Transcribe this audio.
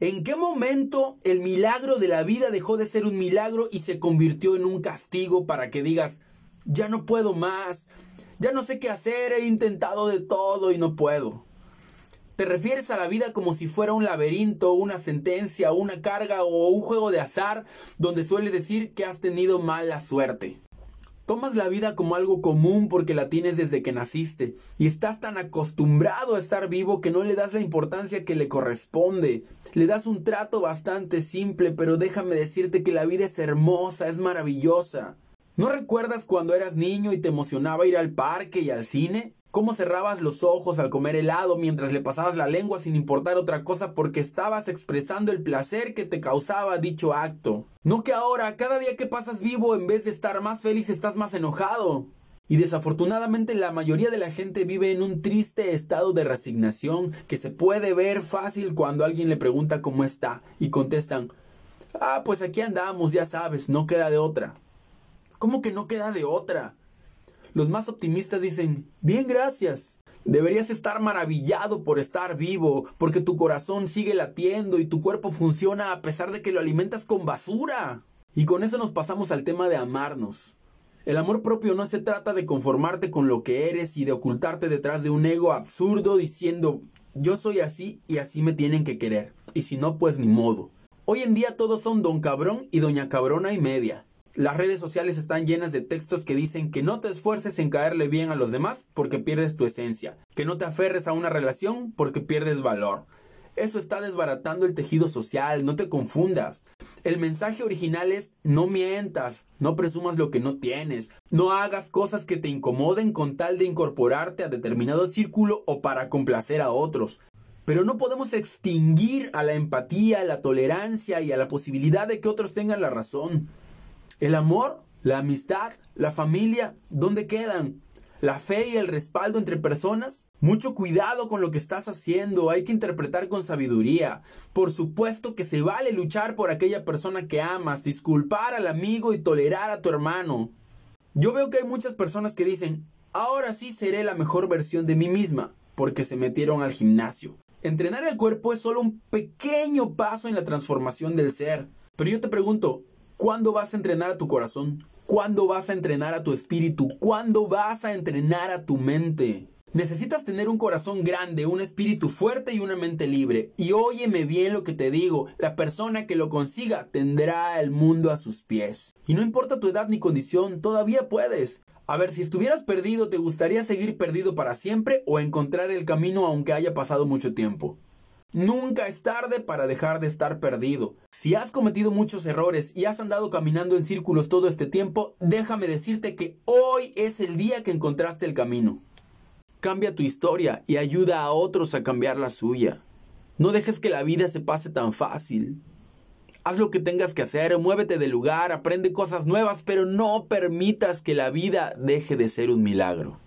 ¿En qué momento el milagro de la vida dejó de ser un milagro y se convirtió en un castigo para que digas, ya no puedo más, ya no sé qué hacer, he intentado de todo y no puedo? ¿Te refieres a la vida como si fuera un laberinto, una sentencia, una carga o un juego de azar donde sueles decir que has tenido mala suerte? Tomas la vida como algo común porque la tienes desde que naciste y estás tan acostumbrado a estar vivo que no le das la importancia que le corresponde. Le das un trato bastante simple, pero déjame decirte que la vida es hermosa, es maravillosa. ¿No recuerdas cuando eras niño y te emocionaba ir al parque y al cine? ¿Cómo cerrabas los ojos al comer helado mientras le pasabas la lengua sin importar otra cosa porque estabas expresando el placer que te causaba dicho acto? No que ahora, cada día que pasas vivo, en vez de estar más feliz, estás más enojado. Y desafortunadamente la mayoría de la gente vive en un triste estado de resignación que se puede ver fácil cuando alguien le pregunta cómo está y contestan, ah, pues aquí andamos, ya sabes, no queda de otra. ¿Cómo que no queda de otra? Los más optimistas dicen, bien gracias. Deberías estar maravillado por estar vivo, porque tu corazón sigue latiendo y tu cuerpo funciona a pesar de que lo alimentas con basura. Y con eso nos pasamos al tema de amarnos. El amor propio no se trata de conformarte con lo que eres y de ocultarte detrás de un ego absurdo diciendo yo soy así y así me tienen que querer. Y si no, pues ni modo. Hoy en día todos son don cabrón y doña cabrona y media. Las redes sociales están llenas de textos que dicen que no te esfuerces en caerle bien a los demás porque pierdes tu esencia, que no te aferres a una relación porque pierdes valor. Eso está desbaratando el tejido social, no te confundas. El mensaje original es no mientas, no presumas lo que no tienes, no hagas cosas que te incomoden con tal de incorporarte a determinado círculo o para complacer a otros. Pero no podemos extinguir a la empatía, a la tolerancia y a la posibilidad de que otros tengan la razón. El amor, la amistad, la familia, ¿dónde quedan? La fe y el respaldo entre personas. Mucho cuidado con lo que estás haciendo, hay que interpretar con sabiduría. Por supuesto que se vale luchar por aquella persona que amas, disculpar al amigo y tolerar a tu hermano. Yo veo que hay muchas personas que dicen, ahora sí seré la mejor versión de mí misma, porque se metieron al gimnasio. Entrenar el cuerpo es solo un pequeño paso en la transformación del ser. Pero yo te pregunto, ¿Cuándo vas a entrenar a tu corazón? ¿Cuándo vas a entrenar a tu espíritu? ¿Cuándo vas a entrenar a tu mente? Necesitas tener un corazón grande, un espíritu fuerte y una mente libre. Y óyeme bien lo que te digo, la persona que lo consiga tendrá el mundo a sus pies. Y no importa tu edad ni condición, todavía puedes. A ver, si estuvieras perdido, ¿te gustaría seguir perdido para siempre o encontrar el camino aunque haya pasado mucho tiempo? Nunca es tarde para dejar de estar perdido. Si has cometido muchos errores y has andado caminando en círculos todo este tiempo, déjame decirte que hoy es el día que encontraste el camino. Cambia tu historia y ayuda a otros a cambiar la suya. No dejes que la vida se pase tan fácil. Haz lo que tengas que hacer, muévete del lugar, aprende cosas nuevas, pero no permitas que la vida deje de ser un milagro.